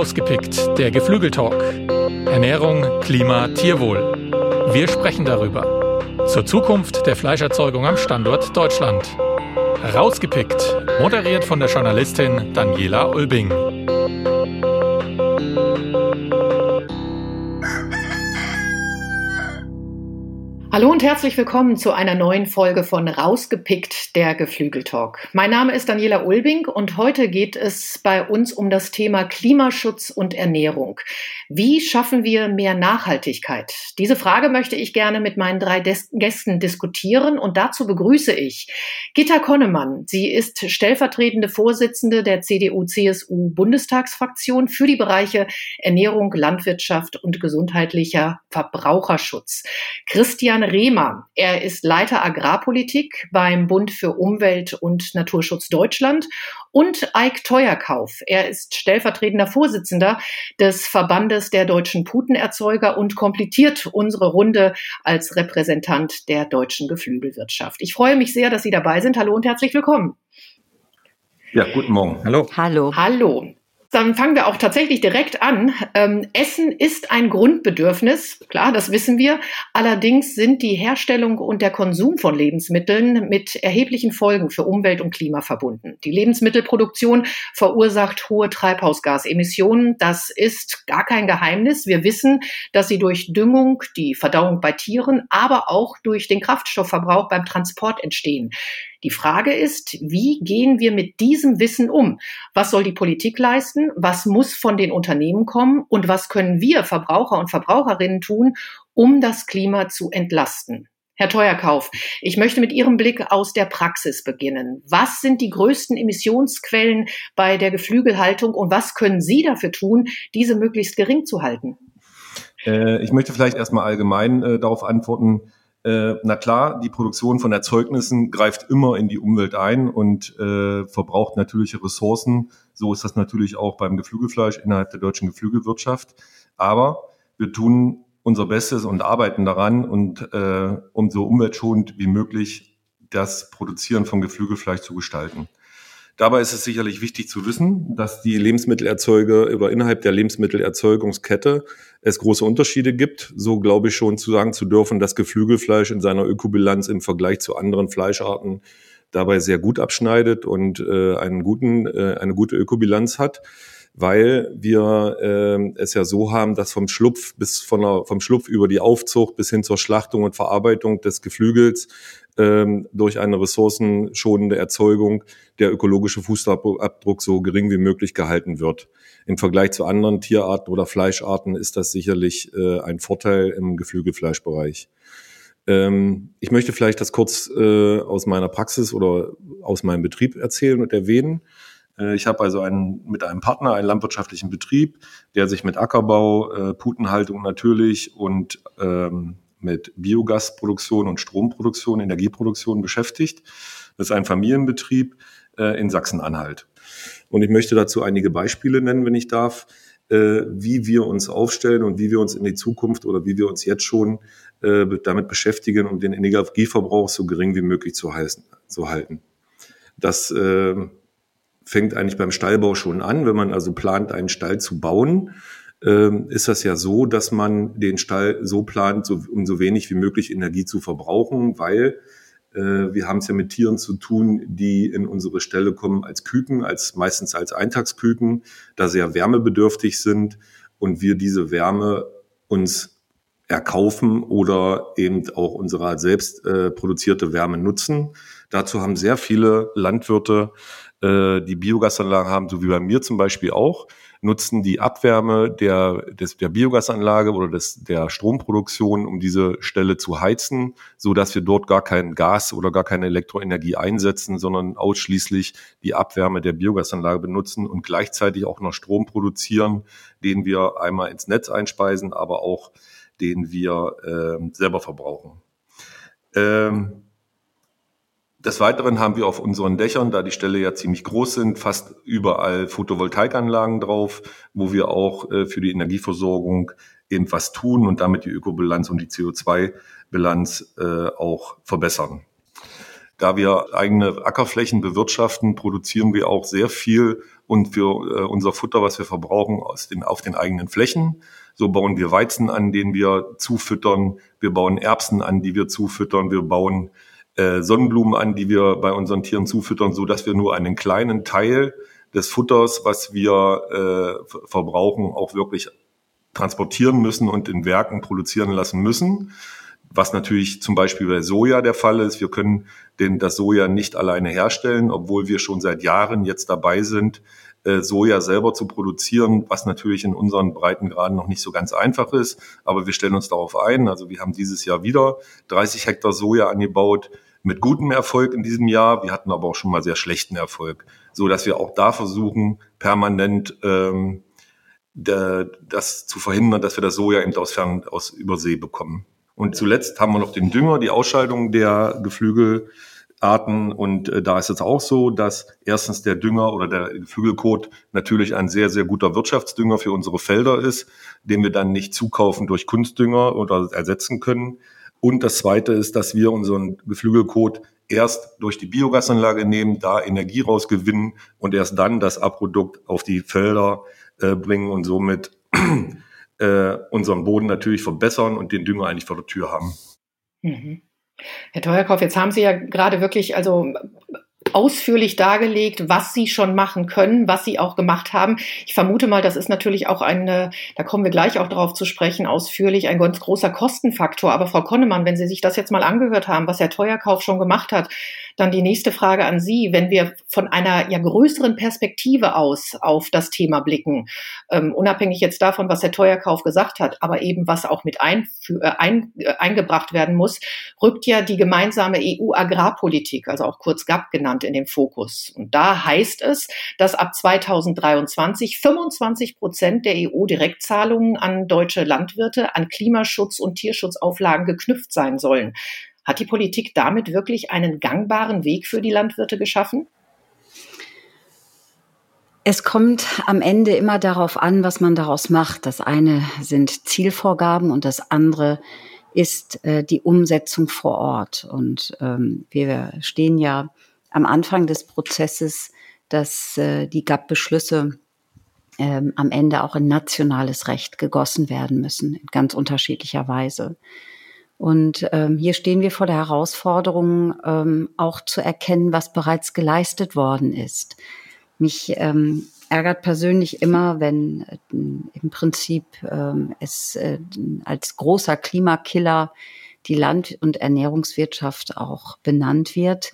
Rausgepickt, der Geflügeltalk. Ernährung, Klima, Tierwohl. Wir sprechen darüber. Zur Zukunft der Fleischerzeugung am Standort Deutschland. Rausgepickt, moderiert von der Journalistin Daniela Ulbing. Und herzlich willkommen zu einer neuen Folge von Rausgepickt, der Geflügeltalk. Mein Name ist Daniela Ulbing und heute geht es bei uns um das Thema Klimaschutz und Ernährung. Wie schaffen wir mehr Nachhaltigkeit? Diese Frage möchte ich gerne mit meinen drei Des Gästen diskutieren und dazu begrüße ich Gitta Konnemann. Sie ist stellvertretende Vorsitzende der CDU-CSU-Bundestagsfraktion für die Bereiche Ernährung, Landwirtschaft und gesundheitlicher Verbraucherschutz. Christian Christian Rehmer. Er ist Leiter Agrarpolitik beim Bund für Umwelt und Naturschutz Deutschland und Eik Teuerkauf. Er ist stellvertretender Vorsitzender des Verbandes der deutschen Putenerzeuger und komplettiert unsere Runde als Repräsentant der deutschen Geflügelwirtschaft. Ich freue mich sehr, dass Sie dabei sind. Hallo und herzlich willkommen. Ja, guten Morgen. Hallo. Hallo. Hallo. Dann fangen wir auch tatsächlich direkt an. Ähm, Essen ist ein Grundbedürfnis, klar, das wissen wir. Allerdings sind die Herstellung und der Konsum von Lebensmitteln mit erheblichen Folgen für Umwelt und Klima verbunden. Die Lebensmittelproduktion verursacht hohe Treibhausgasemissionen. Das ist gar kein Geheimnis. Wir wissen, dass sie durch Düngung, die Verdauung bei Tieren, aber auch durch den Kraftstoffverbrauch beim Transport entstehen. Die Frage ist, wie gehen wir mit diesem Wissen um? Was soll die Politik leisten? Was muss von den Unternehmen kommen? Und was können wir Verbraucher und Verbraucherinnen tun, um das Klima zu entlasten? Herr Teuerkauf, ich möchte mit Ihrem Blick aus der Praxis beginnen. Was sind die größten Emissionsquellen bei der Geflügelhaltung und was können Sie dafür tun, diese möglichst gering zu halten? Äh, ich möchte vielleicht erstmal allgemein äh, darauf antworten. Äh, na klar, die Produktion von Erzeugnissen greift immer in die Umwelt ein und äh, verbraucht natürliche Ressourcen. So ist das natürlich auch beim Geflügelfleisch innerhalb der deutschen Geflügelwirtschaft. Aber wir tun unser Bestes und arbeiten daran und äh, um so umweltschonend wie möglich das Produzieren von Geflügelfleisch zu gestalten. Dabei ist es sicherlich wichtig zu wissen, dass die Lebensmittelerzeuger über innerhalb der Lebensmittelerzeugungskette es große Unterschiede gibt. So glaube ich schon zu sagen zu dürfen, dass Geflügelfleisch in seiner Ökobilanz im Vergleich zu anderen Fleischarten dabei sehr gut abschneidet und äh, einen guten, äh, eine gute Ökobilanz hat weil wir äh, es ja so haben, dass vom Schlupf bis von der, vom Schlupf über die Aufzucht bis hin zur Schlachtung und Verarbeitung des Geflügels ähm, durch eine ressourcenschonende Erzeugung der ökologische Fußabdruck so gering wie möglich gehalten wird. Im Vergleich zu anderen Tierarten oder Fleischarten ist das sicherlich äh, ein Vorteil im Geflügelfleischbereich. Ähm, ich möchte vielleicht das kurz äh, aus meiner Praxis oder aus meinem Betrieb erzählen und erwähnen. Äh, ich habe also einen, mit einem Partner einen landwirtschaftlichen Betrieb, der sich mit Ackerbau, äh, Putenhaltung natürlich und ähm, mit Biogasproduktion und Stromproduktion, Energieproduktion beschäftigt. Das ist ein Familienbetrieb äh, in Sachsen-Anhalt. Und ich möchte dazu einige Beispiele nennen, wenn ich darf, äh, wie wir uns aufstellen und wie wir uns in die Zukunft oder wie wir uns jetzt schon äh, damit beschäftigen, um den Energieverbrauch so gering wie möglich zu, heißen, zu halten. Das äh, fängt eigentlich beim Stallbau schon an. Wenn man also plant, einen Stall zu bauen, ähm, ist das ja so, dass man den Stall so plant, um so wenig wie möglich Energie zu verbrauchen, weil äh, wir haben es ja mit Tieren zu tun, die in unsere Ställe kommen als Küken, als meistens als Eintagsküken, da sehr wärmebedürftig sind und wir diese Wärme uns erkaufen oder eben auch unsere selbst äh, produzierte Wärme nutzen. Dazu haben sehr viele Landwirte, äh, die Biogasanlagen haben, so wie bei mir zum Beispiel auch, nutzen die Abwärme der, des, der Biogasanlage oder des, der Stromproduktion, um diese Stelle zu heizen, so dass wir dort gar kein Gas oder gar keine Elektroenergie einsetzen, sondern ausschließlich die Abwärme der Biogasanlage benutzen und gleichzeitig auch noch Strom produzieren, den wir einmal ins Netz einspeisen, aber auch den wir äh, selber verbrauchen. Ähm, des Weiteren haben wir auf unseren Dächern, da die Ställe ja ziemlich groß sind, fast überall Photovoltaikanlagen drauf, wo wir auch äh, für die Energieversorgung eben was tun und damit die Ökobilanz und die CO2-Bilanz äh, auch verbessern. Da wir eigene Ackerflächen bewirtschaften, produzieren wir auch sehr viel und für äh, unser Futter, was wir verbrauchen, aus den, auf den eigenen Flächen. So bauen wir Weizen an, den wir zufüttern. Wir bauen Erbsen an, die wir zufüttern. Wir bauen äh, Sonnenblumen an, die wir bei unseren Tieren zufüttern, so dass wir nur einen kleinen Teil des Futters, was wir äh, verbrauchen, auch wirklich transportieren müssen und in Werken produzieren lassen müssen. Was natürlich zum Beispiel bei Soja der Fall ist. Wir können den, das Soja nicht alleine herstellen, obwohl wir schon seit Jahren jetzt dabei sind, äh, Soja selber zu produzieren, was natürlich in unseren Breitengraden noch nicht so ganz einfach ist. Aber wir stellen uns darauf ein. Also wir haben dieses Jahr wieder 30 Hektar Soja angebaut mit gutem Erfolg in diesem Jahr. Wir hatten aber auch schon mal sehr schlechten Erfolg, so dass wir auch da versuchen, permanent ähm, de, das zu verhindern, dass wir das Soja eben aus Fern, aus Übersee bekommen. Und zuletzt haben wir noch den Dünger, die Ausscheidung der Geflügelarten. Und äh, da ist es auch so, dass erstens der Dünger oder der Geflügelkot natürlich ein sehr, sehr guter Wirtschaftsdünger für unsere Felder ist, den wir dann nicht zukaufen durch Kunstdünger oder ersetzen können. Und das Zweite ist, dass wir unseren Geflügelkot erst durch die Biogasanlage nehmen, da Energie rausgewinnen und erst dann das Abprodukt auf die Felder äh, bringen und somit äh, unseren Boden natürlich verbessern und den Dünger eigentlich vor der Tür haben. Mhm. Herr Teuerkauf, jetzt haben Sie ja gerade wirklich also ausführlich dargelegt, was sie schon machen können, was sie auch gemacht haben. Ich vermute mal, das ist natürlich auch eine, da kommen wir gleich auch darauf zu sprechen, ausführlich ein ganz großer Kostenfaktor. Aber Frau Konnemann, wenn Sie sich das jetzt mal angehört haben, was Herr Teuerkauf schon gemacht hat, dann die nächste Frage an Sie, wenn wir von einer ja größeren Perspektive aus auf das Thema blicken, ähm, unabhängig jetzt davon, was Herr Teuerkauf gesagt hat, aber eben was auch mit ein, äh, ein, äh, eingebracht werden muss, rückt ja die gemeinsame EU-Agrarpolitik, also auch kurz GAP genannt, in den Fokus. Und da heißt es, dass ab 2023 25 Prozent der EU-Direktzahlungen an deutsche Landwirte an Klimaschutz und Tierschutzauflagen geknüpft sein sollen. Hat die Politik damit wirklich einen gangbaren Weg für die Landwirte geschaffen? Es kommt am Ende immer darauf an, was man daraus macht. Das eine sind Zielvorgaben und das andere ist äh, die Umsetzung vor Ort. Und ähm, wir stehen ja am Anfang des Prozesses, dass äh, die GAP-Beschlüsse ähm, am Ende auch in nationales Recht gegossen werden müssen, in ganz unterschiedlicher Weise. Und ähm, hier stehen wir vor der Herausforderung, ähm, auch zu erkennen, was bereits geleistet worden ist. Mich ähm, ärgert persönlich immer, wenn äh, im Prinzip ähm, es äh, als großer Klimakiller die Land- und Ernährungswirtschaft auch benannt wird,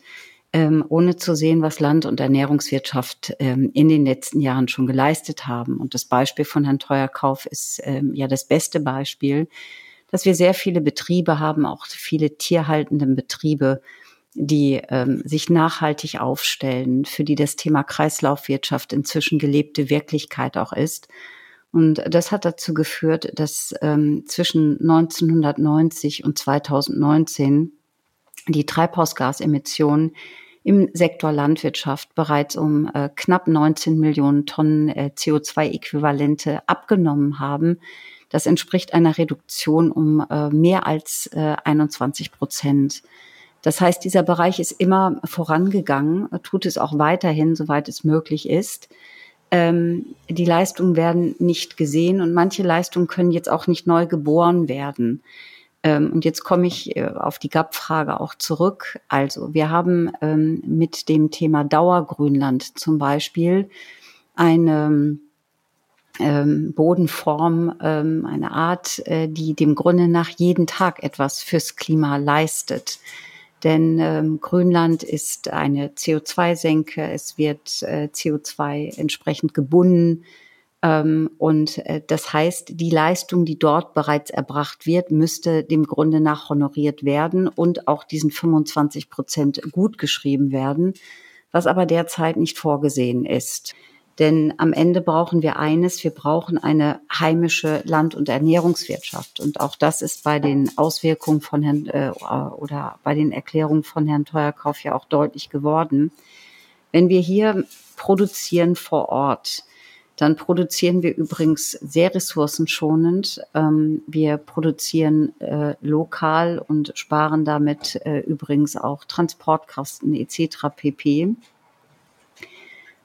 ähm, ohne zu sehen, was Land- und Ernährungswirtschaft ähm, in den letzten Jahren schon geleistet haben. Und das Beispiel von Herrn Teuerkauf ist ähm, ja das beste Beispiel dass wir sehr viele Betriebe haben, auch viele tierhaltenden Betriebe, die ähm, sich nachhaltig aufstellen, für die das Thema Kreislaufwirtschaft inzwischen gelebte Wirklichkeit auch ist. Und das hat dazu geführt, dass ähm, zwischen 1990 und 2019 die Treibhausgasemissionen im Sektor Landwirtschaft bereits um äh, knapp 19 Millionen Tonnen äh, CO2-Äquivalente abgenommen haben, das entspricht einer Reduktion um äh, mehr als äh, 21 Prozent. Das heißt, dieser Bereich ist immer vorangegangen, tut es auch weiterhin, soweit es möglich ist. Ähm, die Leistungen werden nicht gesehen und manche Leistungen können jetzt auch nicht neu geboren werden. Ähm, und jetzt komme ich äh, auf die GAP-Frage auch zurück. Also wir haben ähm, mit dem Thema Dauergrünland zum Beispiel eine ähm, Bodenform, eine Art, äh, die dem Grunde nach jeden Tag etwas fürs Klima leistet. Denn Grönland ist eine CO2-Senke, es wird äh, CO2 entsprechend gebunden. Ähm, und äh, das heißt, die Leistung, die dort bereits erbracht wird, müsste dem Grunde nach honoriert werden und auch diesen 25 Prozent gut geschrieben werden, was aber derzeit nicht vorgesehen ist. Denn am Ende brauchen wir eines, wir brauchen eine heimische Land- und Ernährungswirtschaft. Und auch das ist bei den Auswirkungen von Herrn äh, oder bei den Erklärungen von Herrn Teuerkauf ja auch deutlich geworden. Wenn wir hier produzieren vor Ort, Dann produzieren wir übrigens sehr ressourcenschonend. Ähm, wir produzieren äh, lokal und sparen damit äh, übrigens auch Transportkosten etc. pp.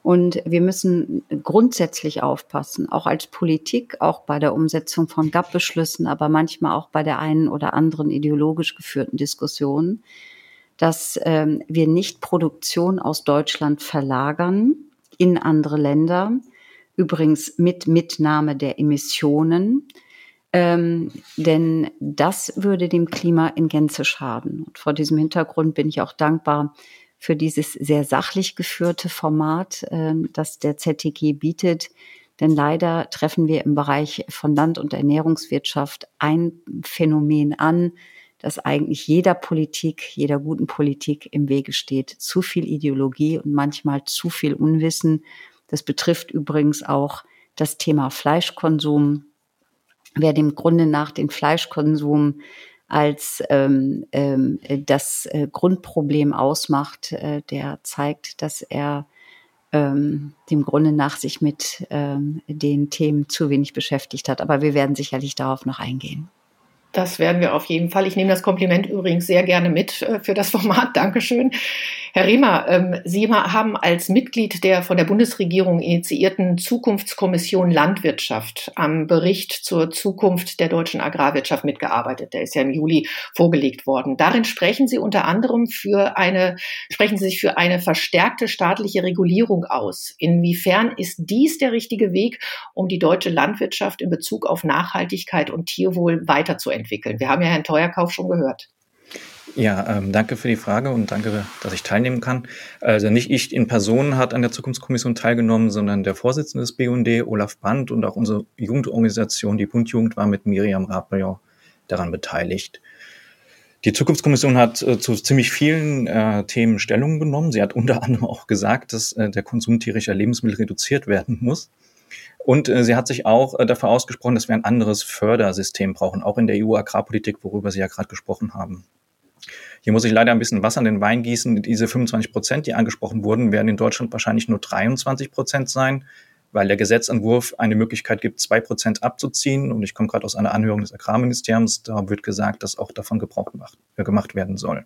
Und wir müssen grundsätzlich aufpassen, auch als Politik, auch bei der Umsetzung von GAP-Beschlüssen, aber manchmal auch bei der einen oder anderen ideologisch geführten Diskussion, dass ähm, wir nicht Produktion aus Deutschland verlagern in andere Länder, übrigens mit Mitnahme der Emissionen, ähm, denn das würde dem Klima in Gänze schaden. Und vor diesem Hintergrund bin ich auch dankbar für dieses sehr sachlich geführte Format, äh, das der ZTG bietet. Denn leider treffen wir im Bereich von Land- und Ernährungswirtschaft ein Phänomen an, das eigentlich jeder Politik, jeder guten Politik im Wege steht. Zu viel Ideologie und manchmal zu viel Unwissen. Das betrifft übrigens auch das Thema Fleischkonsum. Wer dem Grunde nach den Fleischkonsum als ähm, ähm, das äh, Grundproblem ausmacht, äh, der zeigt, dass er ähm, dem Grunde nach sich mit ähm, den Themen zu wenig beschäftigt hat. Aber wir werden sicherlich darauf noch eingehen. Das werden wir auf jeden Fall. Ich nehme das Kompliment übrigens sehr gerne mit äh, für das Format. Dankeschön. Herr Rehmer, ähm, Sie haben als Mitglied der von der Bundesregierung initiierten Zukunftskommission Landwirtschaft am Bericht zur Zukunft der deutschen Agrarwirtschaft mitgearbeitet. Der ist ja im Juli vorgelegt worden. Darin sprechen Sie unter anderem für eine, sprechen Sie sich für eine verstärkte staatliche Regulierung aus. Inwiefern ist dies der richtige Weg, um die deutsche Landwirtschaft in Bezug auf Nachhaltigkeit und Tierwohl weiterzuentwickeln? Wir haben ja Herrn Teuerkauf schon gehört. Ja, ähm, danke für die Frage und danke, dass ich teilnehmen kann. Also nicht ich in Person hat an der Zukunftskommission teilgenommen, sondern der Vorsitzende des BUND, Olaf Brandt und auch unsere Jugendorganisation, die Bundjugend, war mit Miriam Rapillon daran beteiligt. Die Zukunftskommission hat äh, zu ziemlich vielen äh, Themen Stellung genommen. Sie hat unter anderem auch gesagt, dass äh, der Konsum tierischer Lebensmittel reduziert werden muss. Und äh, sie hat sich auch äh, dafür ausgesprochen, dass wir ein anderes Fördersystem brauchen, auch in der EU-Agrarpolitik, worüber Sie ja gerade gesprochen haben. Hier muss ich leider ein bisschen Wasser in den Wein gießen. Diese 25 Prozent, die angesprochen wurden, werden in Deutschland wahrscheinlich nur 23 Prozent sein, weil der Gesetzentwurf eine Möglichkeit gibt, zwei Prozent abzuziehen. Und ich komme gerade aus einer Anhörung des Agrarministeriums. Da wird gesagt, dass auch davon Gebrauch gemacht, äh, gemacht werden soll.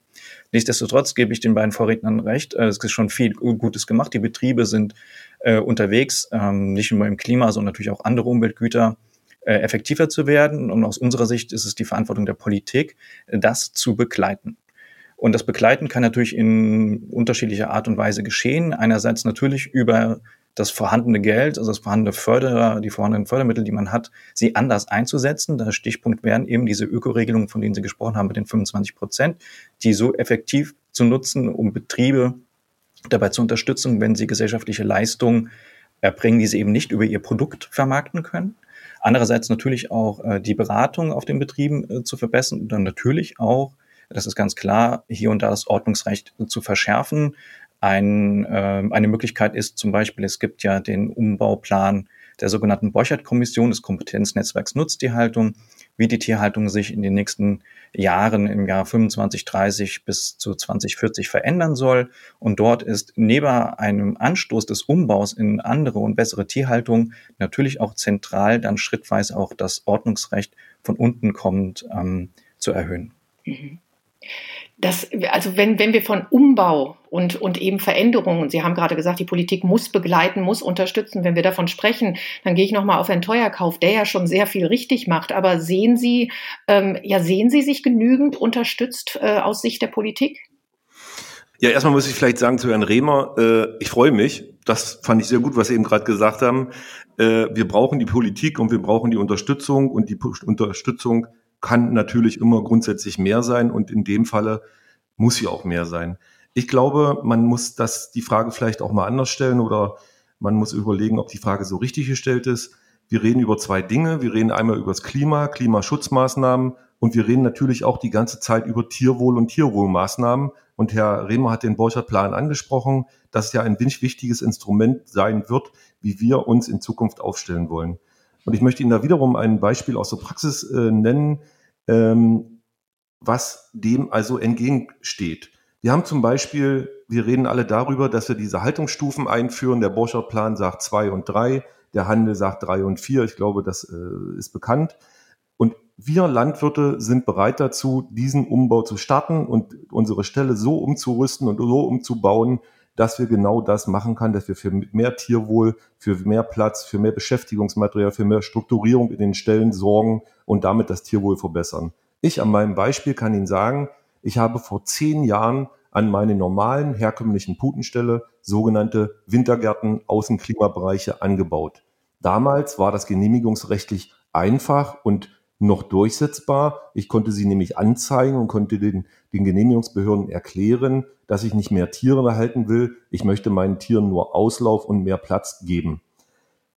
Nichtsdestotrotz gebe ich den beiden Vorrednern recht. Äh, es ist schon viel Gutes gemacht. Die Betriebe sind äh, unterwegs, ähm, nicht nur im Klima, sondern natürlich auch andere Umweltgüter äh, effektiver zu werden. Und aus unserer Sicht ist es die Verantwortung der Politik, das zu begleiten. Und das Begleiten kann natürlich in unterschiedlicher Art und Weise geschehen. Einerseits natürlich über das vorhandene Geld, also das vorhandene Förderer, die vorhandenen Fördermittel, die man hat, sie anders einzusetzen. Der Stichpunkt wären eben diese Ökoregelungen, von denen Sie gesprochen haben, mit den 25 Prozent, die so effektiv zu nutzen, um Betriebe dabei zu unterstützen, wenn sie gesellschaftliche Leistungen erbringen, die sie eben nicht über ihr Produkt vermarkten können. Andererseits natürlich auch äh, die Beratung auf den Betrieben äh, zu verbessern und dann natürlich auch das ist ganz klar, hier und da das Ordnungsrecht zu verschärfen. Ein, äh, eine Möglichkeit ist zum Beispiel, es gibt ja den Umbauplan der sogenannten Borchert-Kommission des Kompetenznetzwerks Nutztierhaltung, wie die Tierhaltung sich in den nächsten Jahren im Jahr 25, 30 bis zu 2040 verändern soll. Und dort ist neben einem Anstoß des Umbaus in andere und bessere Tierhaltung natürlich auch zentral dann schrittweise auch das Ordnungsrecht von unten kommend ähm, zu erhöhen. Mhm das, also wenn, wenn wir von Umbau und, und eben Veränderungen, Sie haben gerade gesagt, die Politik muss begleiten, muss unterstützen, wenn wir davon sprechen, dann gehe ich nochmal auf Herrn Teuerkauf, der ja schon sehr viel richtig macht. Aber sehen Sie, ähm, ja, sehen Sie sich genügend unterstützt äh, aus Sicht der Politik? Ja, erstmal muss ich vielleicht sagen zu Herrn Rehmer, äh, ich freue mich. Das fand ich sehr gut, was Sie eben gerade gesagt haben. Äh, wir brauchen die Politik und wir brauchen die Unterstützung und die Unterstützung kann natürlich immer grundsätzlich mehr sein und in dem Falle muss sie auch mehr sein. Ich glaube, man muss das, die Frage vielleicht auch mal anders stellen oder man muss überlegen, ob die Frage so richtig gestellt ist. Wir reden über zwei Dinge. Wir reden einmal über das Klima, Klimaschutzmaßnahmen und wir reden natürlich auch die ganze Zeit über Tierwohl und Tierwohlmaßnahmen. Und Herr Rehmer hat den Borchert-Plan angesprochen, dass es ja ein wichtiges Instrument sein wird, wie wir uns in Zukunft aufstellen wollen. Und ich möchte Ihnen da wiederum ein Beispiel aus der Praxis äh, nennen, ähm, was dem also entgegensteht. Wir haben zum Beispiel, wir reden alle darüber, dass wir diese Haltungsstufen einführen. Der Borchardt-Plan sagt zwei und drei. der Handel sagt drei und vier. Ich glaube, das äh, ist bekannt. Und wir Landwirte sind bereit dazu, diesen Umbau zu starten und unsere Stelle so umzurüsten und so umzubauen, dass wir genau das machen können, dass wir für mehr Tierwohl, für mehr Platz, für mehr Beschäftigungsmaterial, für mehr Strukturierung in den Stellen sorgen und damit das Tierwohl verbessern. Ich an meinem Beispiel kann Ihnen sagen, ich habe vor zehn Jahren an meine normalen herkömmlichen Putenstelle sogenannte Wintergärten Außenklimabereiche angebaut. Damals war das genehmigungsrechtlich einfach und noch durchsetzbar. Ich konnte sie nämlich anzeigen und konnte den, den Genehmigungsbehörden erklären, dass ich nicht mehr Tiere erhalten will. Ich möchte meinen Tieren nur Auslauf und mehr Platz geben.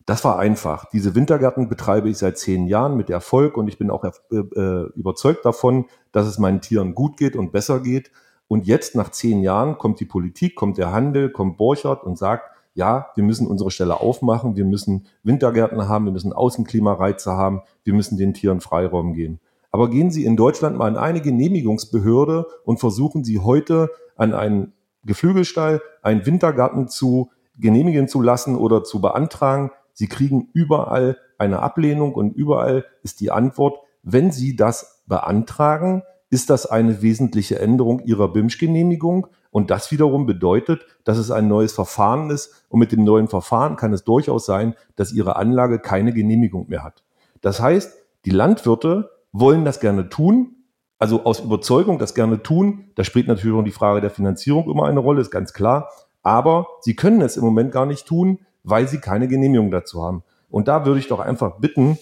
Das war einfach. Diese Wintergärten betreibe ich seit zehn Jahren mit Erfolg und ich bin auch äh, äh, überzeugt davon, dass es meinen Tieren gut geht und besser geht. Und jetzt nach zehn Jahren kommt die Politik, kommt der Handel, kommt Borchert und sagt, ja, wir müssen unsere Stelle aufmachen, wir müssen Wintergärten haben, wir müssen Außenklimareize haben, wir müssen den Tieren Freiraum geben. Aber gehen Sie in Deutschland mal an eine Genehmigungsbehörde und versuchen Sie heute an einen Geflügelstall, einen Wintergarten zu genehmigen zu lassen oder zu beantragen. Sie kriegen überall eine Ablehnung und überall ist die Antwort, wenn Sie das beantragen, ist das eine wesentliche Änderung Ihrer BIMSCH-Genehmigung. Und das wiederum bedeutet, dass es ein neues Verfahren ist. Und mit dem neuen Verfahren kann es durchaus sein, dass Ihre Anlage keine Genehmigung mehr hat. Das heißt, die Landwirte wollen das gerne tun, also aus Überzeugung das gerne tun. Da spielt natürlich auch die Frage der Finanzierung immer eine Rolle, ist ganz klar. Aber sie können es im Moment gar nicht tun, weil sie keine Genehmigung dazu haben. Und da würde ich doch einfach bitten,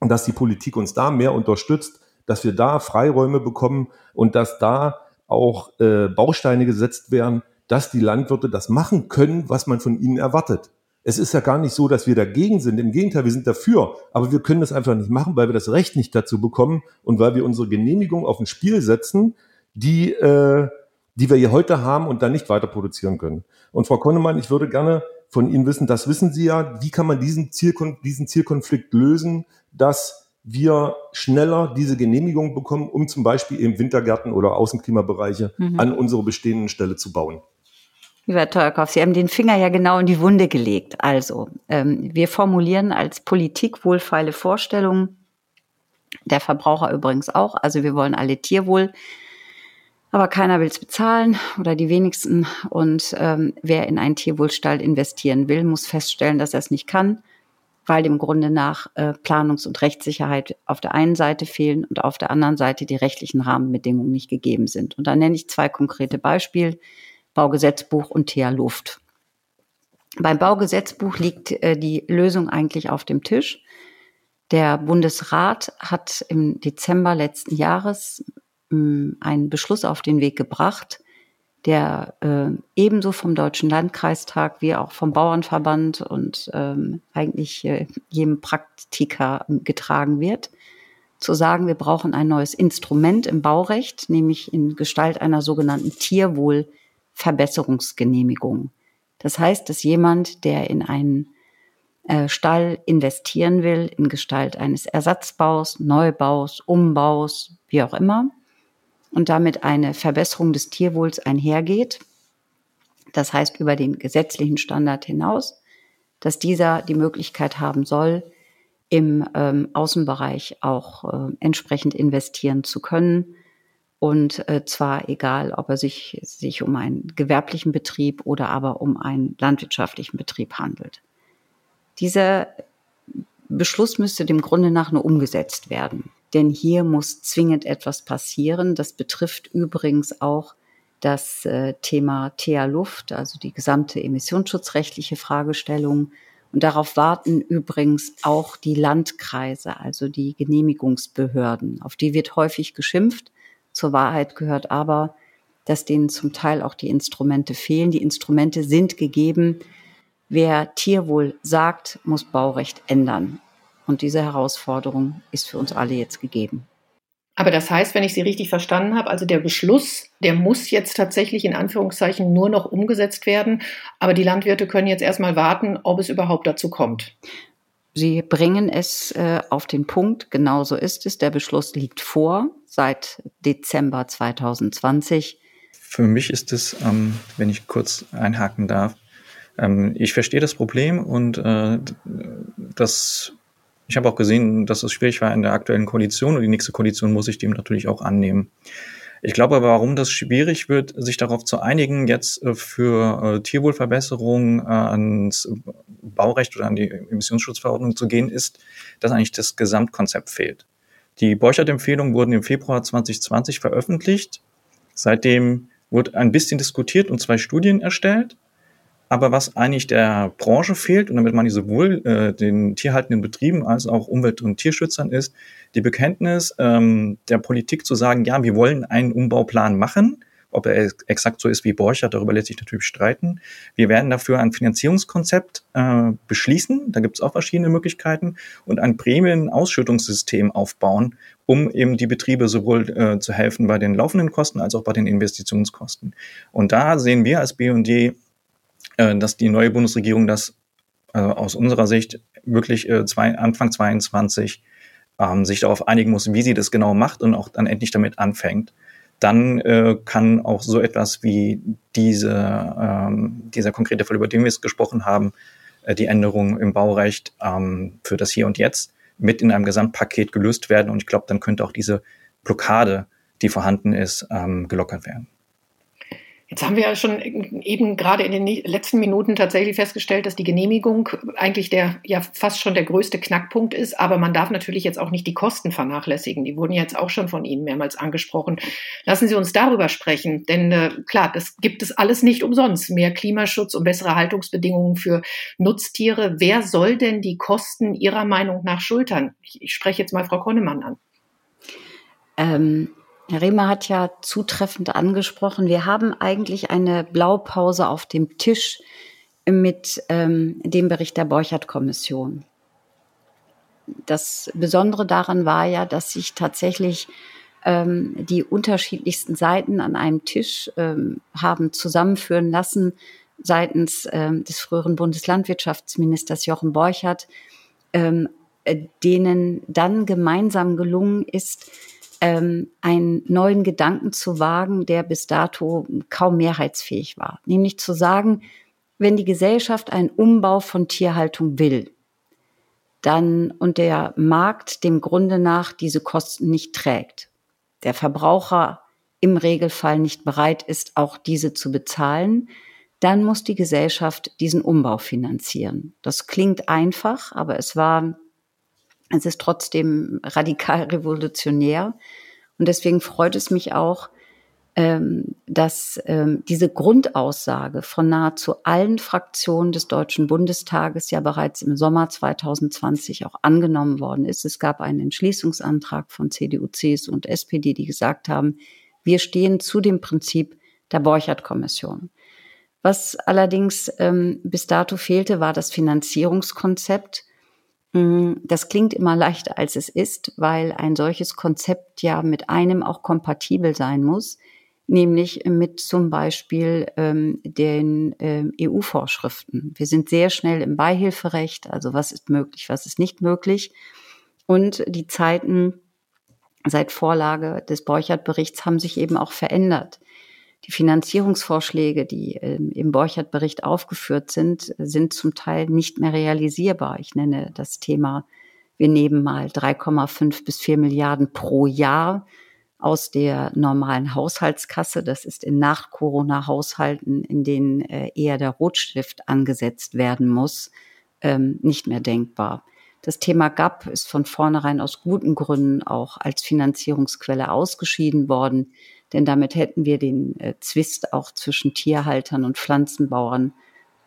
dass die Politik uns da mehr unterstützt, dass wir da Freiräume bekommen und dass da auch äh, Bausteine gesetzt werden, dass die Landwirte das machen können, was man von ihnen erwartet. Es ist ja gar nicht so, dass wir dagegen sind. Im Gegenteil, wir sind dafür. Aber wir können das einfach nicht machen, weil wir das Recht nicht dazu bekommen und weil wir unsere Genehmigung auf ein Spiel setzen, die, äh, die wir hier heute haben und dann nicht weiter produzieren können. Und Frau Konnemann, ich würde gerne von Ihnen wissen, das wissen Sie ja, wie kann man diesen, Zielkon diesen Zielkonflikt lösen, dass wir schneller diese Genehmigung bekommen, um zum Beispiel eben Wintergärten oder Außenklimabereiche mhm. an unsere bestehenden Stelle zu bauen. Lieber Tolkow, Sie haben den Finger ja genau in die Wunde gelegt. Also, ähm, wir formulieren als Politik wohlfeile Vorstellungen, der Verbraucher übrigens auch. Also wir wollen alle Tierwohl, aber keiner will es bezahlen oder die wenigsten. Und ähm, wer in einen Tierwohlstall investieren will, muss feststellen, dass er es nicht kann weil dem Grunde nach äh, Planungs- und Rechtssicherheit auf der einen Seite fehlen und auf der anderen Seite die rechtlichen Rahmenbedingungen nicht gegeben sind. Und da nenne ich zwei konkrete Beispiele, Baugesetzbuch und TH Luft. Beim Baugesetzbuch liegt äh, die Lösung eigentlich auf dem Tisch. Der Bundesrat hat im Dezember letzten Jahres mh, einen Beschluss auf den Weg gebracht, der äh, ebenso vom Deutschen Landkreistag wie auch vom Bauernverband und ähm, eigentlich äh, jedem Praktiker getragen wird, zu sagen, wir brauchen ein neues Instrument im Baurecht, nämlich in Gestalt einer sogenannten Tierwohlverbesserungsgenehmigung. Das heißt, dass jemand, der in einen äh, Stall investieren will, in Gestalt eines Ersatzbaus, Neubaus, Umbaus, wie auch immer, und damit eine Verbesserung des Tierwohls einhergeht, das heißt über den gesetzlichen Standard hinaus, dass dieser die Möglichkeit haben soll, im ähm, Außenbereich auch äh, entsprechend investieren zu können. Und äh, zwar egal, ob er sich, sich um einen gewerblichen Betrieb oder aber um einen landwirtschaftlichen Betrieb handelt. Dieser Beschluss müsste dem Grunde nach nur umgesetzt werden denn hier muss zwingend etwas passieren. Das betrifft übrigens auch das äh, Thema TH Luft, also die gesamte emissionsschutzrechtliche Fragestellung. Und darauf warten übrigens auch die Landkreise, also die Genehmigungsbehörden. Auf die wird häufig geschimpft. Zur Wahrheit gehört aber, dass denen zum Teil auch die Instrumente fehlen. Die Instrumente sind gegeben. Wer Tierwohl sagt, muss Baurecht ändern. Und diese Herausforderung ist für uns alle jetzt gegeben. Aber das heißt, wenn ich Sie richtig verstanden habe, also der Beschluss, der muss jetzt tatsächlich in Anführungszeichen nur noch umgesetzt werden. Aber die Landwirte können jetzt erstmal warten, ob es überhaupt dazu kommt. Sie bringen es äh, auf den Punkt, genauso ist es. Der Beschluss liegt vor seit Dezember 2020. Für mich ist es, ähm, wenn ich kurz einhaken darf, Ähm, ich verstehe das Problem und äh, das, ich habe auch gesehen, dass es schwierig war in der aktuellen Koalition und die nächste Koalition muss sich dem natürlich auch annehmen. Ich glaube aber, warum das schwierig wird, sich darauf zu einigen, jetzt äh, für äh, Tierwohlverbesserung äh, ans Baurecht oder an die Emissionsschutzverordnung zu gehen, ist, dass eigentlich das Gesamtkonzept fehlt. Die Borchert-Empfehlungen wurden im Februar 2020 veröffentlicht. Seitdem wurde ein bisschen diskutiert und zwei Studien erstellt. Aber was eigentlich der Branche fehlt, und damit man sowohl äh, den tierhaltenden Betrieben als auch Umwelt- und Tierschützern ist, die Bekenntnis ähm, der Politik zu sagen, ja, wir wollen einen Umbauplan machen, ob er exakt so ist wie Borchert, darüber lässt sich natürlich streiten. Wir werden dafür ein Finanzierungskonzept äh, beschließen, da gibt es auch verschiedene Möglichkeiten, und ein Prämienausschüttungssystem aufbauen, um eben die Betriebe sowohl äh, zu helfen bei den laufenden Kosten als auch bei den Investitionskosten. Und da sehen wir als BD, dass die neue Bundesregierung das äh, aus unserer Sicht wirklich äh, zwei, Anfang 22 ähm, sich darauf einigen muss, wie sie das genau macht und auch dann endlich damit anfängt dann äh, kann auch so etwas wie diese, ähm, dieser konkrete Fall, über den wir es gesprochen haben, äh, die Änderung im Baurecht ähm, für das Hier und Jetzt mit in einem Gesamtpaket gelöst werden. Und ich glaube, dann könnte auch diese Blockade, die vorhanden ist, ähm, gelockert werden. Jetzt haben wir ja schon eben gerade in den letzten Minuten tatsächlich festgestellt, dass die Genehmigung eigentlich der ja fast schon der größte Knackpunkt ist. Aber man darf natürlich jetzt auch nicht die Kosten vernachlässigen. Die wurden jetzt auch schon von Ihnen mehrmals angesprochen. Lassen Sie uns darüber sprechen, denn äh, klar, das gibt es alles nicht umsonst. Mehr Klimaschutz und bessere Haltungsbedingungen für Nutztiere. Wer soll denn die Kosten Ihrer Meinung nach schultern? Ich, ich spreche jetzt mal Frau Konnemann an. Ähm Herr Rehmer hat ja zutreffend angesprochen, wir haben eigentlich eine Blaupause auf dem Tisch mit ähm, dem Bericht der Borchert-Kommission. Das Besondere daran war ja, dass sich tatsächlich ähm, die unterschiedlichsten Seiten an einem Tisch ähm, haben zusammenführen lassen seitens ähm, des früheren Bundeslandwirtschaftsministers Jochen Borchert, ähm, äh, denen dann gemeinsam gelungen ist, ähm, einen neuen Gedanken zu wagen, der bis dato kaum mehrheitsfähig war. Nämlich zu sagen, wenn die Gesellschaft einen Umbau von Tierhaltung will, dann und der Markt dem Grunde nach diese Kosten nicht trägt, der Verbraucher im Regelfall nicht bereit ist, auch diese zu bezahlen, dann muss die Gesellschaft diesen Umbau finanzieren. Das klingt einfach, aber es war es ist trotzdem radikal revolutionär. Und deswegen freut es mich auch, ähm, dass ähm, diese Grundaussage von nahezu allen Fraktionen des Deutschen Bundestages ja bereits im Sommer 2020 auch angenommen worden ist. Es gab einen Entschließungsantrag von CDU, CSU und SPD, die gesagt haben, wir stehen zu dem Prinzip der Borchert-Kommission. Was allerdings ähm, bis dato fehlte, war das Finanzierungskonzept. Mm, das klingt immer leichter, als es ist, weil ein solches Konzept ja mit einem auch kompatibel sein muss, nämlich mit zum Beispiel ähm, den ähm, EU-Vorschriften. Wir sind sehr schnell im Beihilferecht, also was ist möglich, was ist nicht möglich. Und die Zeiten seit Vorlage des Borchert-Berichts haben sich eben auch verändert. Die Finanzierungsvorschläge, die ähm, im Borchert-Bericht aufgeführt sind, sind zum Teil nicht mehr realisierbar. Ich nenne das Thema, wir nehmen mal 3,5 bis 4 Milliarden pro Jahr aus der normalen Haushaltskasse. Das ist in Nach-Corona-Haushalten, in denen äh, eher der Rotstift angesetzt werden muss, ähm, nicht mehr denkbar. Das Thema GAP ist von vornherein aus guten Gründen auch als Finanzierungsquelle ausgeschieden worden denn damit hätten wir den äh, Zwist auch zwischen Tierhaltern und Pflanzenbauern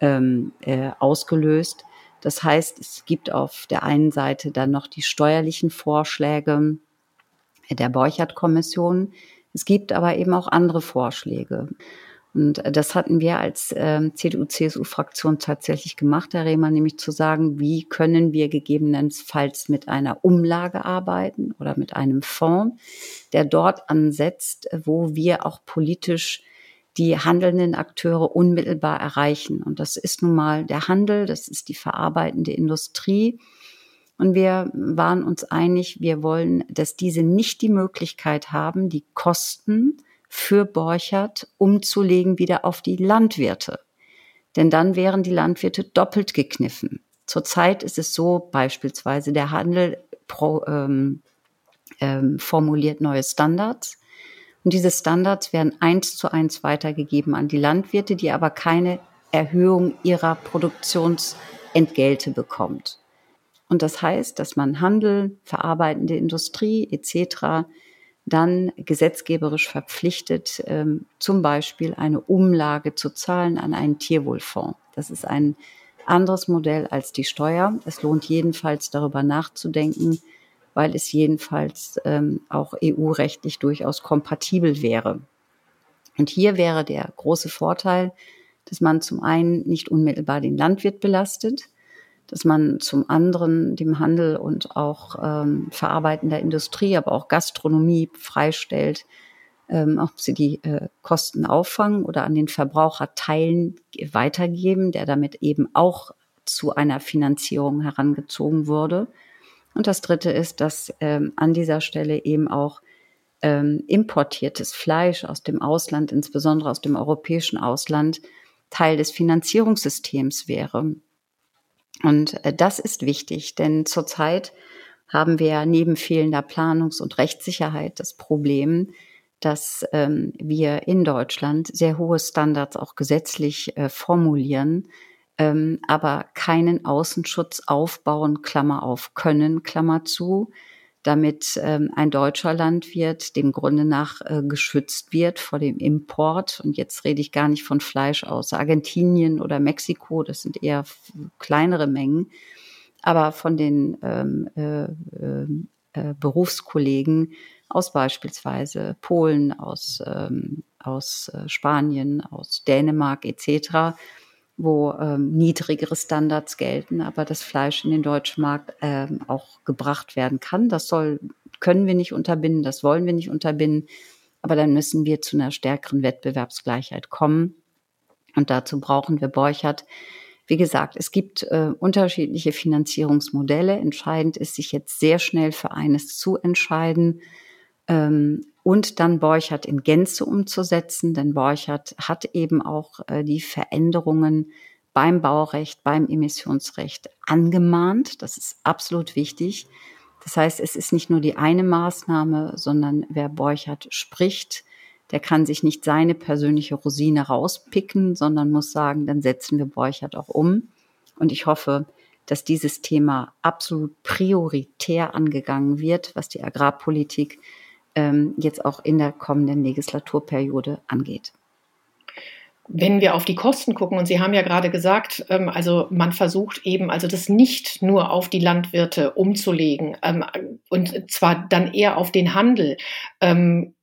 ähm, äh, ausgelöst. Das heißt, es gibt auf der einen Seite dann noch die steuerlichen Vorschläge der Borchert-Kommission. Es gibt aber eben auch andere Vorschläge. Und das hatten wir als ähm, CDU-CSU-Fraktion tatsächlich gemacht, Herr Rehmer, nämlich zu sagen, wie können wir gegebenenfalls mit einer Umlage arbeiten oder mit einem Fonds, der dort ansetzt, wo wir auch politisch die handelnden Akteure unmittelbar erreichen. Und das ist nun mal der Handel, das ist die verarbeitende Industrie. Und wir waren uns einig, wir wollen, dass diese nicht die Möglichkeit haben, die Kosten für Borchert umzulegen wieder auf die Landwirte. Denn dann wären die Landwirte doppelt gekniffen. Zurzeit ist es so, beispielsweise der Handel pro, ähm, ähm, formuliert neue Standards. Und diese Standards werden eins zu eins weitergegeben an die Landwirte, die aber keine Erhöhung ihrer Produktionsentgelte bekommt. Und das heißt, dass man Handel, verarbeitende Industrie etc. dann gesetzgeberisch verpflichtet, ähm, zum Beispiel eine Umlage zu zahlen an einen Tierwohlfonds. Das ist ein anderes Modell als die Steuer. Es lohnt jedenfalls darüber nachzudenken, weil es jedenfalls ähm, auch EU-rechtlich durchaus kompatibel wäre. Und hier wäre der große Vorteil, dass man zum einen nicht unmittelbar den Landwirt belastet, dass man zum anderen dem Handel und auch ähm, verarbeitender Industrie, aber auch Gastronomie freistellt, ähm, ob sie die äh, Kosten auffangen oder an den Verbraucher teilen, weitergeben, der damit eben auch zu einer Finanzierung herangezogen wurde. Und das Dritte ist, dass ähm, an dieser Stelle eben auch ähm, importiertes Fleisch aus dem Ausland, insbesondere aus dem europäischen Ausland, Teil des Finanzierungssystems wäre. Und äh, das ist wichtig, denn zurzeit haben wir neben fehlender Planungs- und Rechtssicherheit das Problem, dass ähm, wir in Deutschland sehr hohe Standards auch gesetzlich äh, formulieren, ähm, aber keinen Außenschutz aufbauen, Klammer auf, können, Klammer zu, damit ähm, ein deutscher Landwirt dem Grunde nach äh, geschützt wird vor dem Import. Und jetzt rede ich gar nicht von Fleisch aus Argentinien oder Mexiko, das sind eher kleinere Mengen, aber von den ähm, äh, ähm, äh, Berufskollegen aus beispielsweise Polen, aus, ähm, aus äh, Spanien, aus Dänemark etc., wo ähm, niedrigere Standards gelten, aber das Fleisch in den deutschen Markt ähm, auch gebracht werden kann. Das soll, können wir nicht unterbinden, das wollen wir nicht unterbinden, aber dann müssen wir zu einer stärkeren Wettbewerbsgleichheit kommen. Und dazu brauchen wir Borchert. Wie gesagt, es gibt äh, unterschiedliche Finanzierungsmodelle. Entscheidend ist, sich jetzt sehr schnell für eines zu entscheiden. Ähm, und dann Borchert in Gänze umzusetzen, denn Borchert hat eben auch äh, die Veränderungen beim Baurecht, beim Emissionsrecht angemahnt. Das ist absolut wichtig. Das heißt, es ist nicht nur die eine Maßnahme, sondern wer Borchert spricht, der kann sich nicht seine persönliche Rosine rauspicken, sondern muss sagen, dann setzen wir Borchert auch um. Und ich hoffe, dass dieses Thema absolut prioritär angegangen wird, was die Agrarpolitik ähm, jetzt auch in der kommenden Legislaturperiode angeht. Wenn wir auf die Kosten gucken, und Sie haben ja gerade gesagt, ähm, also man versucht eben, also das nicht nur auf die Landwirte umzulegen ähm, und zwar dann eher auf den Handel. Ähm,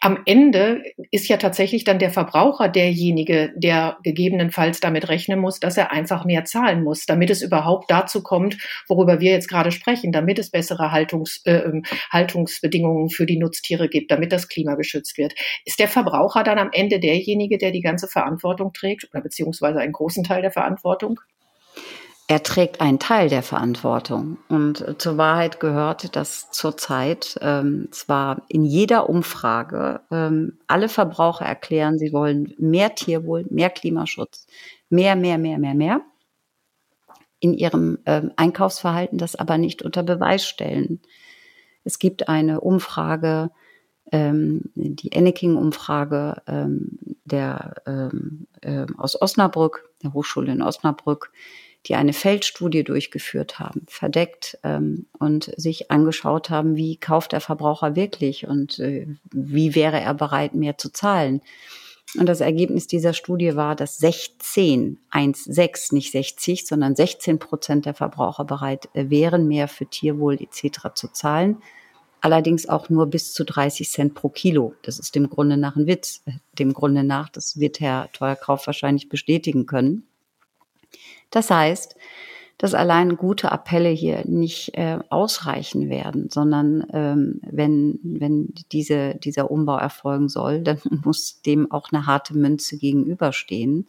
am Ende ist ja tatsächlich dann der Verbraucher derjenige, der gegebenenfalls damit rechnen muss, dass er einfach mehr zahlen muss, damit es überhaupt dazu kommt, worüber wir jetzt gerade sprechen, damit es bessere Haltungs, äh, ähm, Haltungsbedingungen für die Nutztiere gibt, damit das Klima geschützt wird. Ist der Verbraucher dann am Ende derjenige, der die ganze Verantwortung trägt oder beziehungsweise einen großen Teil der Verantwortung? Er trägt einen Teil der Verantwortung. Und äh, zur Wahrheit gehört, dass zurzeit ähm, zwar in jeder Umfrage ähm, alle Verbraucher erklären, sie wollen mehr Tierwohl, mehr Klimaschutz, mehr, mehr, mehr, mehr, mehr in ihrem ähm, Einkaufsverhalten das aber nicht unter Beweis stellen. Es gibt eine Umfrage, ähm, die Enneking-Umfrage ähm, der ähm, äh, aus Osnabrück, der Hochschule in Osnabrück, die eine Feldstudie durchgeführt haben, verdeckt ähm, und sich angeschaut haben, wie kauft der Verbraucher wirklich und äh, wie wäre er bereit, mehr zu zahlen. Und das Ergebnis dieser Studie war, dass 16, 1, 6, nicht 60, sondern 16 Prozent der Verbraucher bereit äh, wären, mehr für Tierwohl etc. zu zahlen. Allerdings auch nur bis zu 30 Cent pro Kilo. Das ist dem Grunde nach ein Witz. Äh, dem Grunde nach, das wird Herr Teuerkauf wahrscheinlich bestätigen können. Das heißt, dass allein gute Appelle hier nicht äh, ausreichen werden, sondern ähm, wenn, wenn diese, dieser Umbau erfolgen soll, dann muss dem auch eine harte Münze gegenüberstehen.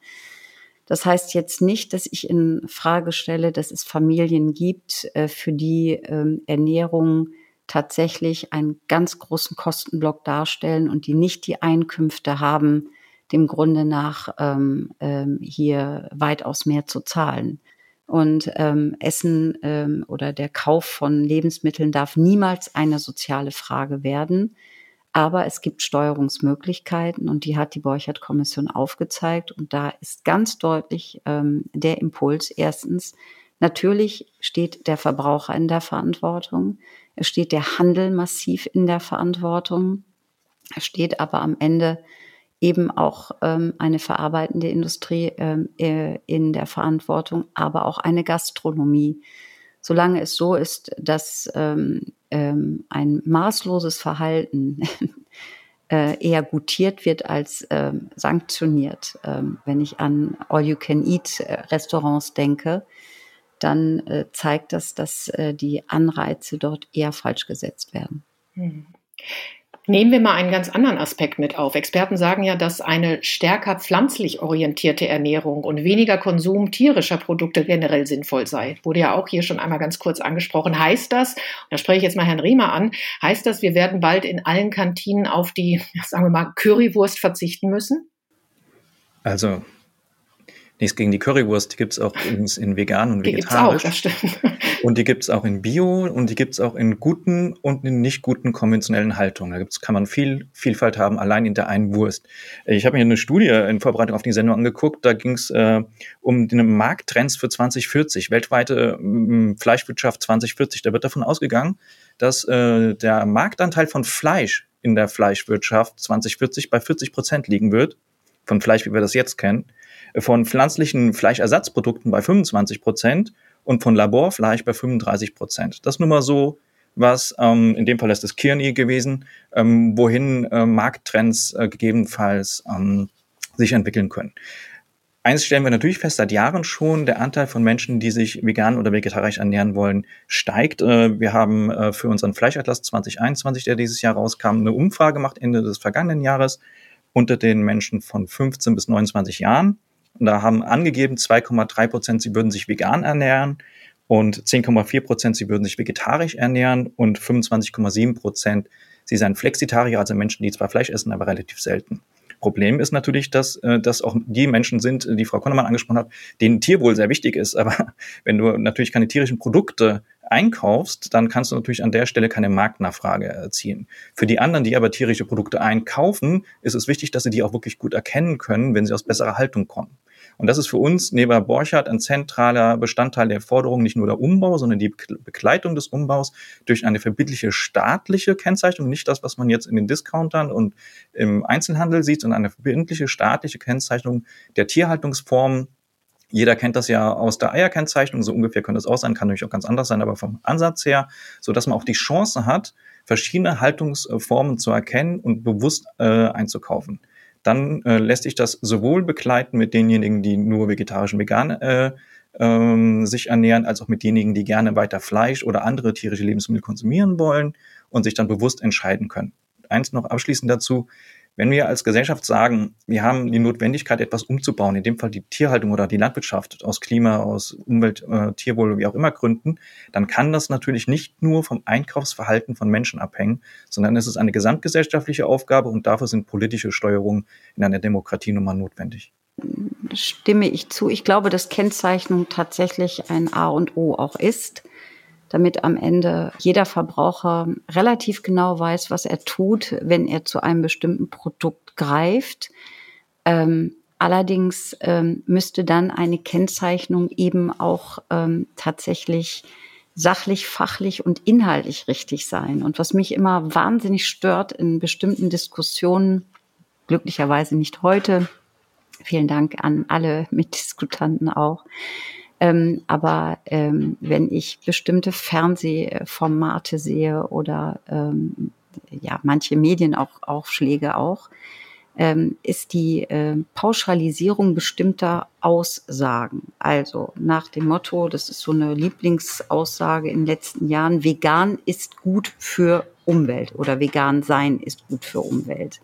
Das heißt jetzt nicht, dass ich in Frage stelle, dass es Familien gibt, äh, für die ähm, Ernährung tatsächlich einen ganz großen Kostenblock darstellen und die nicht die Einkünfte haben, dem Grunde nach ähm, ähm, hier weitaus mehr zu zahlen. Und ähm, Essen ähm, oder der Kauf von Lebensmitteln darf niemals eine soziale Frage werden. Aber es gibt Steuerungsmöglichkeiten und die hat die Borchert-Kommission aufgezeigt. Und da ist ganz deutlich ähm, der Impuls. Erstens, natürlich steht der Verbraucher in der Verantwortung. Es steht der Handel massiv in der Verantwortung. Es steht aber am Ende eben auch ähm, eine verarbeitende Industrie ähm, äh, in der Verantwortung, aber auch eine Gastronomie. Solange es so ist, dass ähm, ähm, ein maßloses Verhalten äh, eher gutiert wird als ähm, sanktioniert, ähm, wenn ich an All-You-Can-Eat-Restaurants denke, dann äh, zeigt das, dass äh, die Anreize dort eher falsch gesetzt werden. Hm. Nehmen wir mal einen ganz anderen Aspekt mit auf. Experten sagen ja, dass eine stärker pflanzlich orientierte Ernährung und weniger Konsum tierischer Produkte generell sinnvoll sei. Wurde ja auch hier schon einmal ganz kurz angesprochen. Heißt das, da spreche ich jetzt mal Herrn Riemer an, heißt das, wir werden bald in allen Kantinen auf die, sagen wir mal, Currywurst verzichten müssen? Also Nichts gegen die Currywurst, die gibt's auch übrigens in vegan und vegetarisch. Die gibt's auch, das stimmt. Und die gibt's auch in Bio und die gibt's auch in guten und in nicht guten konventionellen Haltungen. Da gibt's, kann man viel Vielfalt haben, allein in der einen Wurst. Ich habe mir eine Studie in Vorbereitung auf die Sendung angeguckt, da ging's äh, um den Markttrends für 2040, weltweite äh, Fleischwirtschaft 2040. Da wird davon ausgegangen, dass äh, der Marktanteil von Fleisch in der Fleischwirtschaft 2040 bei 40 Prozent liegen wird, von Fleisch, wie wir das jetzt kennen von pflanzlichen Fleischersatzprodukten bei 25 Prozent und von Laborfleisch bei 35 Prozent. Das nur mal so, was ähm, in dem Fall ist es Kearney gewesen, ähm, wohin äh, Markttrends äh, gegebenenfalls ähm, sich entwickeln können. Eins stellen wir natürlich fest, seit Jahren schon, der Anteil von Menschen, die sich vegan oder vegetarisch ernähren wollen, steigt. Äh, wir haben äh, für unseren Fleischatlas 2021, der dieses Jahr rauskam, eine Umfrage gemacht Ende des vergangenen Jahres unter den Menschen von 15 bis 29 Jahren. Und da haben angegeben 2,3 Prozent, sie würden sich vegan ernähren und 10,4 Prozent, sie würden sich vegetarisch ernähren und 25,7 Prozent, sie seien Flexitarier, also Menschen, die zwar Fleisch essen, aber relativ selten. Problem ist natürlich, dass äh, das auch die Menschen sind, die Frau Konnemann angesprochen hat, denen Tierwohl sehr wichtig ist. Aber wenn du natürlich keine tierischen Produkte einkaufst, dann kannst du natürlich an der Stelle keine Marktnachfrage erzielen. Für die anderen, die aber tierische Produkte einkaufen, ist es wichtig, dass sie die auch wirklich gut erkennen können, wenn sie aus besserer Haltung kommen. Und das ist für uns neben Borchardt ein zentraler Bestandteil der Forderung, nicht nur der Umbau, sondern die Begleitung des Umbaus durch eine verbindliche staatliche Kennzeichnung, nicht das, was man jetzt in den Discountern und im Einzelhandel sieht, sondern eine verbindliche staatliche Kennzeichnung der Tierhaltungsformen. Jeder kennt das ja aus der Eierkennzeichnung, so ungefähr könnte es auch sein, kann natürlich auch ganz anders sein, aber vom Ansatz her, so dass man auch die Chance hat, verschiedene Haltungsformen zu erkennen und bewusst äh, einzukaufen dann äh, lässt sich das sowohl begleiten mit denjenigen, die nur vegetarisch und vegan äh, ähm, sich ernähren, als auch mit denjenigen, die gerne weiter Fleisch oder andere tierische Lebensmittel konsumieren wollen und sich dann bewusst entscheiden können. Eins noch abschließend dazu. Wenn wir als Gesellschaft sagen, wir haben die Notwendigkeit, etwas umzubauen, in dem Fall die Tierhaltung oder die Landwirtschaft aus Klima, aus Umwelt, äh, Tierwohl, wie auch immer Gründen, dann kann das natürlich nicht nur vom Einkaufsverhalten von Menschen abhängen, sondern es ist eine gesamtgesellschaftliche Aufgabe und dafür sind politische Steuerungen in einer Demokratie nun mal notwendig. Stimme ich zu. Ich glaube, dass Kennzeichnung tatsächlich ein A und O auch ist damit am Ende jeder Verbraucher relativ genau weiß, was er tut, wenn er zu einem bestimmten Produkt greift. Ähm, allerdings ähm, müsste dann eine Kennzeichnung eben auch ähm, tatsächlich sachlich, fachlich und inhaltlich richtig sein. Und was mich immer wahnsinnig stört in bestimmten Diskussionen, glücklicherweise nicht heute, vielen Dank an alle Mitdiskutanten auch, ähm, aber ähm, wenn ich bestimmte Fernsehformate sehe oder ähm, ja, manche Medienaufschläge auch, ähm, ist die äh, Pauschalisierung bestimmter Aussagen. Also nach dem Motto, das ist so eine Lieblingsaussage in den letzten Jahren, vegan ist gut für Umwelt oder vegan sein ist gut für Umwelt.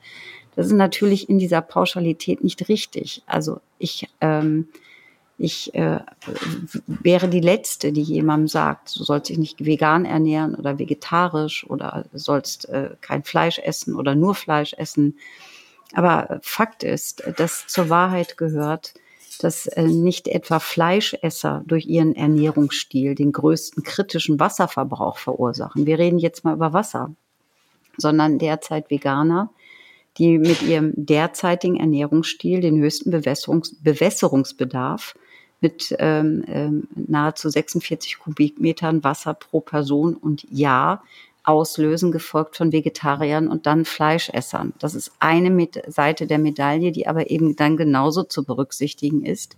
Das ist natürlich in dieser Pauschalität nicht richtig. Also ich ähm, ich äh, wäre die Letzte, die jemandem sagt, du sollst dich nicht vegan ernähren oder vegetarisch oder sollst äh, kein Fleisch essen oder nur Fleisch essen. Aber Fakt ist, dass zur Wahrheit gehört, dass äh, nicht etwa Fleischesser durch ihren Ernährungsstil den größten kritischen Wasserverbrauch verursachen. Wir reden jetzt mal über Wasser, sondern derzeit Veganer, die mit ihrem derzeitigen Ernährungsstil den höchsten Bewässerungs Bewässerungsbedarf mit ähm, ähm, nahezu 46 Kubikmetern Wasser pro Person und Jahr auslösen, gefolgt von Vegetariern und dann Fleischessern. Das ist eine Seite der Medaille, die aber eben dann genauso zu berücksichtigen ist,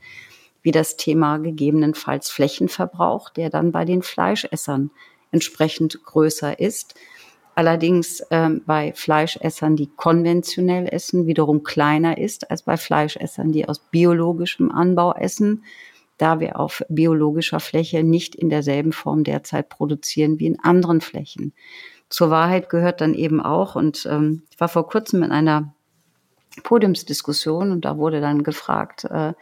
wie das Thema gegebenenfalls Flächenverbrauch, der dann bei den Fleischessern entsprechend größer ist. Allerdings ähm, bei Fleischessern, die konventionell essen, wiederum kleiner ist als bei Fleischessern, die aus biologischem Anbau essen da wir auf biologischer Fläche nicht in derselben Form derzeit produzieren wie in anderen Flächen. Zur Wahrheit gehört dann eben auch, und ähm, ich war vor kurzem in einer Podiumsdiskussion und da wurde dann gefragt, äh,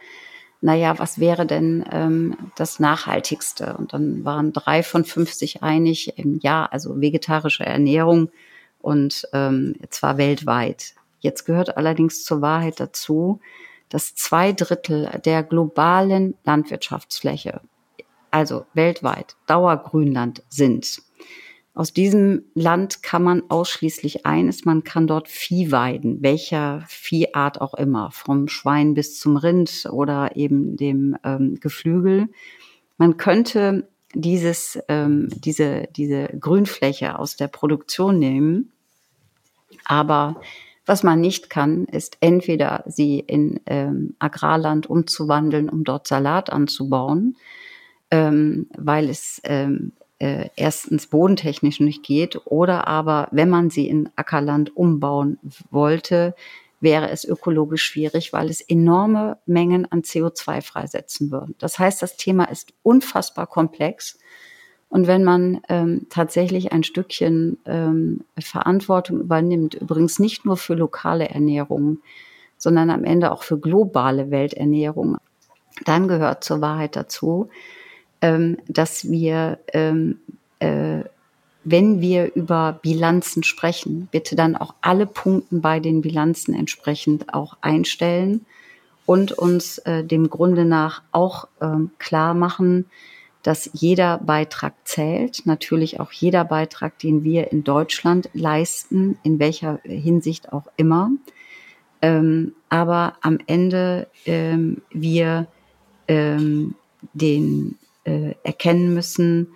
naja, was wäre denn ähm, das Nachhaltigste? Und dann waren drei von 50 einig, im ja, also vegetarische Ernährung und ähm, zwar weltweit. Jetzt gehört allerdings zur Wahrheit dazu, dass zwei Drittel der globalen Landwirtschaftsfläche, also weltweit, Dauergrünland sind. Aus diesem Land kann man ausschließlich eines, man kann dort Vieh weiden, welcher Viehart auch immer, vom Schwein bis zum Rind oder eben dem ähm, Geflügel. Man könnte dieses, ähm, diese, diese Grünfläche aus der Produktion nehmen, aber was man nicht kann, ist entweder sie in ähm, Agrarland umzuwandeln, um dort Salat anzubauen, ähm, weil es ähm, äh, erstens bodentechnisch nicht geht, oder aber, wenn man sie in Ackerland umbauen wollte, wäre es ökologisch schwierig, weil es enorme Mengen an CO2 freisetzen würde. Das heißt, das Thema ist unfassbar komplex und wenn man ähm, tatsächlich ein Stückchen ähm, Verantwortung übernimmt, übrigens nicht nur für lokale Ernährung, sondern am Ende auch für globale Welternährung, dann gehört zur Wahrheit dazu, ähm, dass wir, ähm, äh, wenn wir über Bilanzen sprechen, bitte dann auch alle Punkten bei den Bilanzen entsprechend auch einstellen und uns äh, dem Grunde nach auch ähm, klar machen, dass jeder Beitrag zählt, natürlich auch jeder Beitrag, den wir in Deutschland leisten, in welcher Hinsicht auch immer. Ähm, aber am Ende ähm, wir ähm, den äh, erkennen müssen,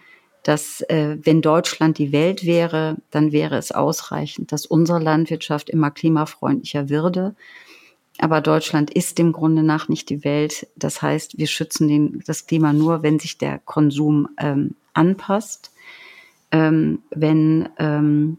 dass äh, wenn Deutschland die Welt wäre, dann wäre es ausreichend, dass unsere Landwirtschaft immer klimafreundlicher würde aber Deutschland ist im Grunde nach nicht die Welt. Das heißt, wir schützen den, das Klima nur, wenn sich der Konsum ähm, anpasst, ähm, wenn ähm,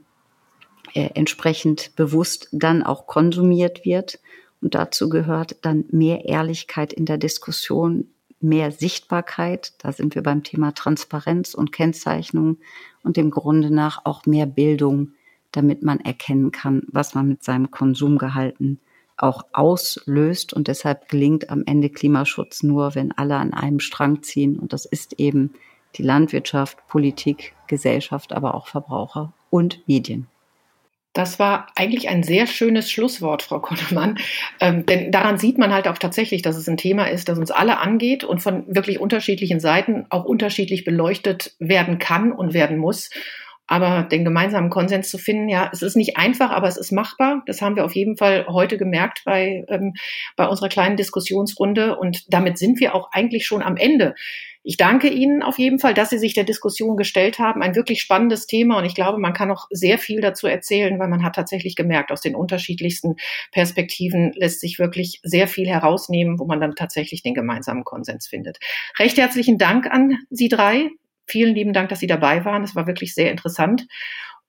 äh, entsprechend bewusst dann auch konsumiert wird. Und dazu gehört dann mehr Ehrlichkeit in der Diskussion, mehr Sichtbarkeit. Da sind wir beim Thema Transparenz und Kennzeichnung und im Grunde nach auch mehr Bildung, damit man erkennen kann, was man mit seinem Konsumgehalten auch auslöst. Und deshalb gelingt am Ende Klimaschutz nur, wenn alle an einem Strang ziehen. Und das ist eben die Landwirtschaft, Politik, Gesellschaft, aber auch Verbraucher und Medien. Das war eigentlich ein sehr schönes Schlusswort, Frau Konnemann. Ähm, denn daran sieht man halt auch tatsächlich, dass es ein Thema ist, das uns alle angeht und von wirklich unterschiedlichen Seiten auch unterschiedlich beleuchtet werden kann und werden muss. Aber den gemeinsamen Konsens zu finden, ja, es ist nicht einfach, aber es ist machbar. Das haben wir auf jeden Fall heute gemerkt bei, ähm, bei unserer kleinen Diskussionsrunde. Und damit sind wir auch eigentlich schon am Ende. Ich danke Ihnen auf jeden Fall, dass Sie sich der Diskussion gestellt haben. Ein wirklich spannendes Thema und ich glaube, man kann noch sehr viel dazu erzählen, weil man hat tatsächlich gemerkt, aus den unterschiedlichsten Perspektiven lässt sich wirklich sehr viel herausnehmen, wo man dann tatsächlich den gemeinsamen Konsens findet. Recht herzlichen Dank an Sie drei. Vielen lieben Dank, dass Sie dabei waren. Es war wirklich sehr interessant.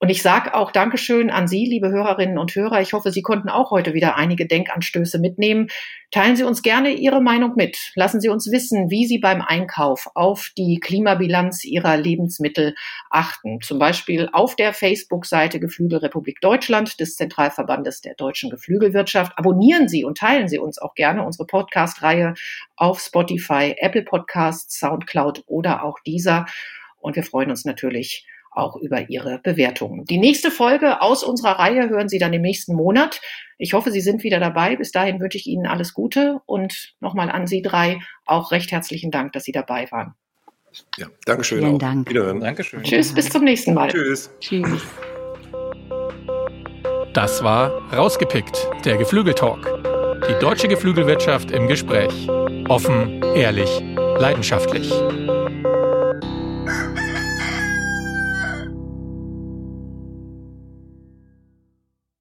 Und ich sage auch Dankeschön an Sie, liebe Hörerinnen und Hörer. Ich hoffe, Sie konnten auch heute wieder einige Denkanstöße mitnehmen. Teilen Sie uns gerne Ihre Meinung mit. Lassen Sie uns wissen, wie Sie beim Einkauf auf die Klimabilanz Ihrer Lebensmittel achten. Zum Beispiel auf der Facebook-Seite Geflügelrepublik Deutschland des Zentralverbandes der deutschen Geflügelwirtschaft. Abonnieren Sie und teilen Sie uns auch gerne unsere Podcast-Reihe auf Spotify, Apple Podcasts, Soundcloud oder auch dieser. Und wir freuen uns natürlich auch über Ihre Bewertungen. Die nächste Folge aus unserer Reihe hören Sie dann im nächsten Monat. Ich hoffe, Sie sind wieder dabei. Bis dahin wünsche ich Ihnen alles Gute und nochmal an Sie drei auch recht herzlichen Dank, dass Sie dabei waren. Ja, Dankeschön. Vielen auch. Dank. Wiederhören. Dankeschön. Tschüss, bis zum nächsten Mal. Tschüss. Tschüss. Das war Rausgepickt, der Geflügeltalk. Die deutsche Geflügelwirtschaft im Gespräch. Offen, ehrlich, leidenschaftlich.